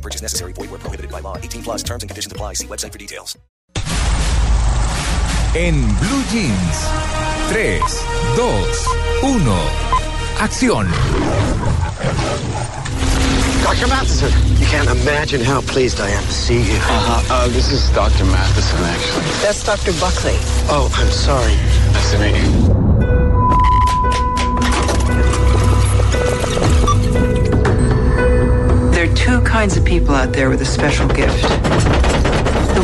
No purchase necessary. Void where prohibited by law. 18 plus terms and conditions apply. See website for details. En Blue Jeans. 3, 2, 1. Acción. Dr. Matheson, you can't imagine how pleased I am to see you. Uh-huh. Uh, this is Dr. Matheson, actually. That's Dr. Buckley. Oh, I'm sorry. Nice to meet you. Kinds of people out there with a special gift.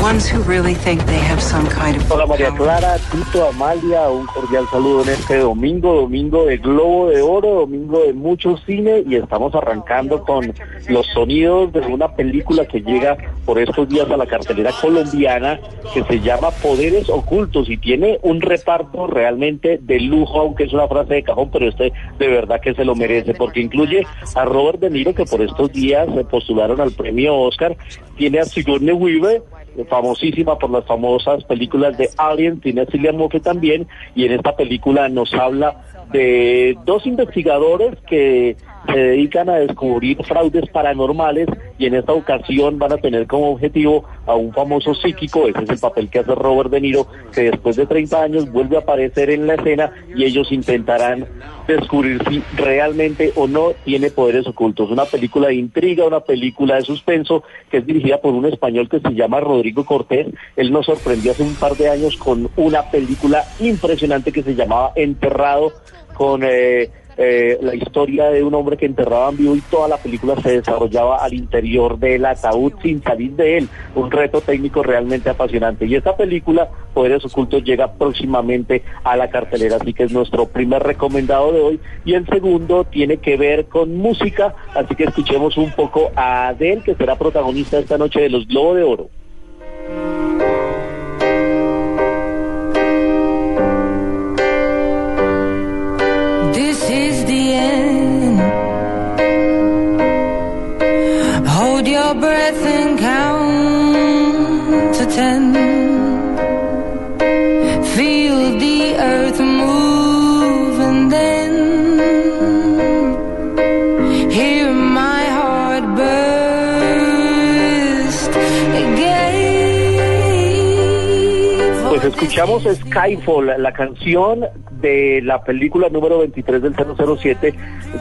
The ones who really think they have some kind of Hola María. Clara, Tito, Amalia, un cordial saludo en este domingo, domingo de Globo de Oro, domingo de mucho cine y estamos arrancando con los sonidos de una película que llega por estos días a la cartelera colombiana que se llama Poderes Ocultos y tiene un reparto realmente de lujo, aunque es una frase de cajón, pero este de verdad que se lo merece porque incluye a Robert De Niro que por estos días se postularon al premio Oscar, tiene a Sigourney Weaver famosísima por las famosas películas de Alien, tiene a Cillian también, y en esta película nos habla de dos investigadores que se dedican a descubrir fraudes paranormales y en esta ocasión van a tener como objetivo a un famoso psíquico, ese es el papel que hace Robert De Niro, que después de 30 años vuelve a aparecer en la escena y ellos intentarán descubrir si realmente o no tiene poderes ocultos. Una película de intriga, una película de suspenso que es dirigida por un español que se llama Rodrigo Cortés. Él nos sorprendió hace un par de años con una película impresionante que se llamaba Enterrado con eh, eh, la historia de un hombre que enterraban vivo y toda la película se desarrollaba al interior del ataúd sin salir de él. Un reto técnico realmente apasionante. Y esta película, Poderes Ocultos, llega próximamente a la cartelera, así que es nuestro primer recomendado de hoy. Y el segundo tiene que ver con música, así que escuchemos un poco a Adele, que será protagonista esta noche de los Globos de Oro. Your breath and count to ten. Feel the earth move and then hear my heart burst again. Pues escuchamos Skyfall, la canción de la película número 23 del 007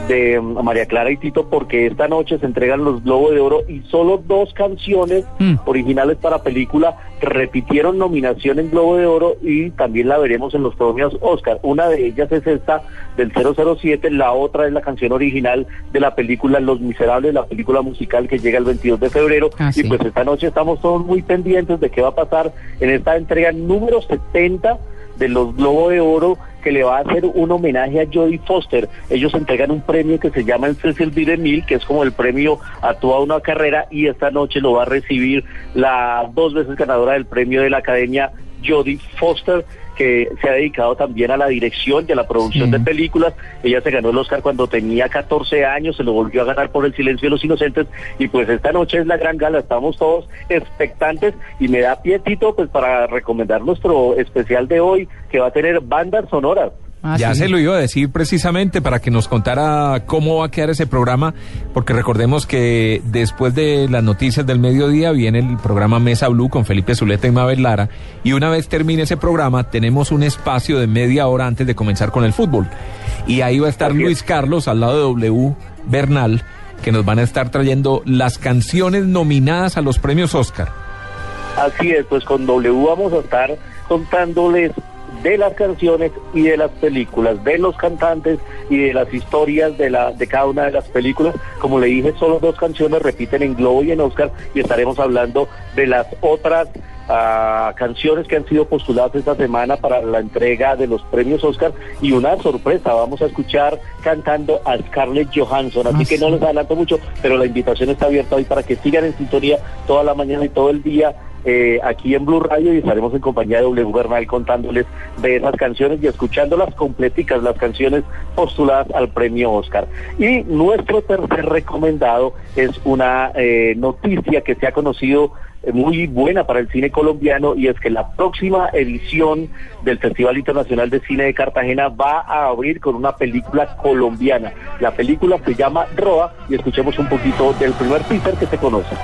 de mm, María Clara y Tito, porque esta noche se entregan los Globos de Oro y solo dos canciones originales para película repitieron nominación en Globo de Oro y también la veremos en los premios Oscar. Una de ellas es esta del 007, la otra es la canción original de la película Los Miserables, la película musical que llega el 22 de febrero. Ah, y pues esta noche estamos todos muy pendientes de qué va a pasar en esta entrega número 70 de los Globo de Oro que le va a hacer un homenaje a Jodie Foster. Ellos entregan un premio que se llama el Cecil B. DeMille, que es como el premio a toda una carrera y esta noche lo va a recibir la dos veces ganadora del premio de la Academia Jodie Foster que se ha dedicado también a la dirección y a la producción de películas. Ella se ganó el Oscar cuando tenía 14 años, se lo volvió a ganar por El silencio de los inocentes y pues esta noche es la gran gala, estamos todos expectantes y me da pietito pues para recomendar nuestro especial de hoy que va a tener bandas sonoras. Ah, ya sí. se lo iba a decir precisamente para que nos contara cómo va a quedar ese programa, porque recordemos que después de las noticias del mediodía viene el programa Mesa Blue con Felipe Zuleta y Mabel Lara, y una vez termine ese programa tenemos un espacio de media hora antes de comenzar con el fútbol. Y ahí va a estar. Luis Carlos al lado de W Bernal, que nos van a estar trayendo las canciones nominadas a los premios Oscar. Así es, pues con W vamos a estar contándoles de las canciones y de las películas, de los cantantes y de las historias de, la, de cada una de las películas. Como le dije, solo dos canciones repiten en Globo y en Oscar y estaremos hablando de las otras a canciones que han sido postuladas esta semana para la entrega de los premios Oscar y una sorpresa, vamos a escuchar cantando a Scarlett Johansson, así que no les adelanto mucho, pero la invitación está abierta hoy para que sigan en sintonía toda la mañana y todo el día eh, aquí en Blue Radio y estaremos en compañía de W Bernal contándoles de esas canciones y escuchándolas completicas, las canciones postuladas al premio Oscar. Y nuestro tercer recomendado es una eh, noticia que se ha conocido muy buena para el cine colombiano y es que la próxima edición del Festival Internacional de Cine de Cartagena va a abrir con una película colombiana. La película se llama Roa y escuchemos un poquito del primer teaser que se conoce.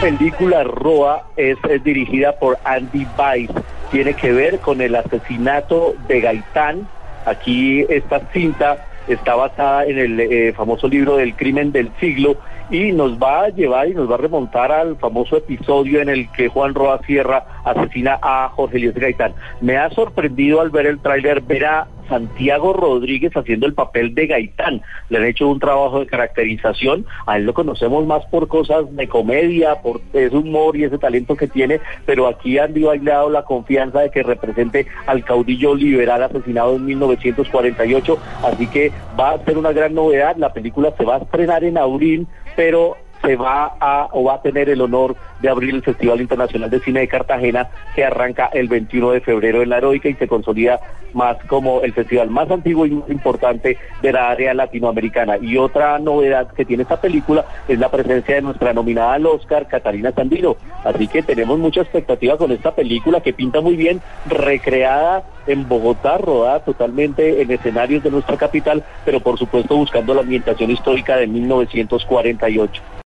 Película Roa es, dirigida por Andy Weiss. Tiene que ver con el asesinato de Gaitán. Aquí esta cinta está basada en el eh, famoso libro del crimen del siglo y nos va a llevar y nos va a remontar al famoso episodio en el que Juan Roa Sierra asesina a Jorge Elías Gaitán. Me ha sorprendido al ver el tráiler ver a Santiago Rodríguez haciendo el papel de Gaitán. Le han hecho un trabajo de caracterización. A él lo conocemos más por cosas de comedia, por ese humor y ese talento que tiene, pero aquí han bailado la confianza de que represente al caudillo liberal asesinado en 1948. Así que va a ser una gran novedad. La película se va a estrenar en abril, pero se va a o va a tener el honor de abrir el Festival Internacional de Cine de Cartagena que arranca el 21 de febrero en la Heroica y se consolida más como el festival más antiguo y más importante de la área latinoamericana. Y otra novedad que tiene esta película es la presencia de nuestra nominada al Oscar, Catalina Sandino. Así que tenemos mucha expectativa con esta película que pinta muy bien, recreada en Bogotá, rodada totalmente en escenarios de nuestra capital, pero por supuesto buscando la ambientación histórica de 1948.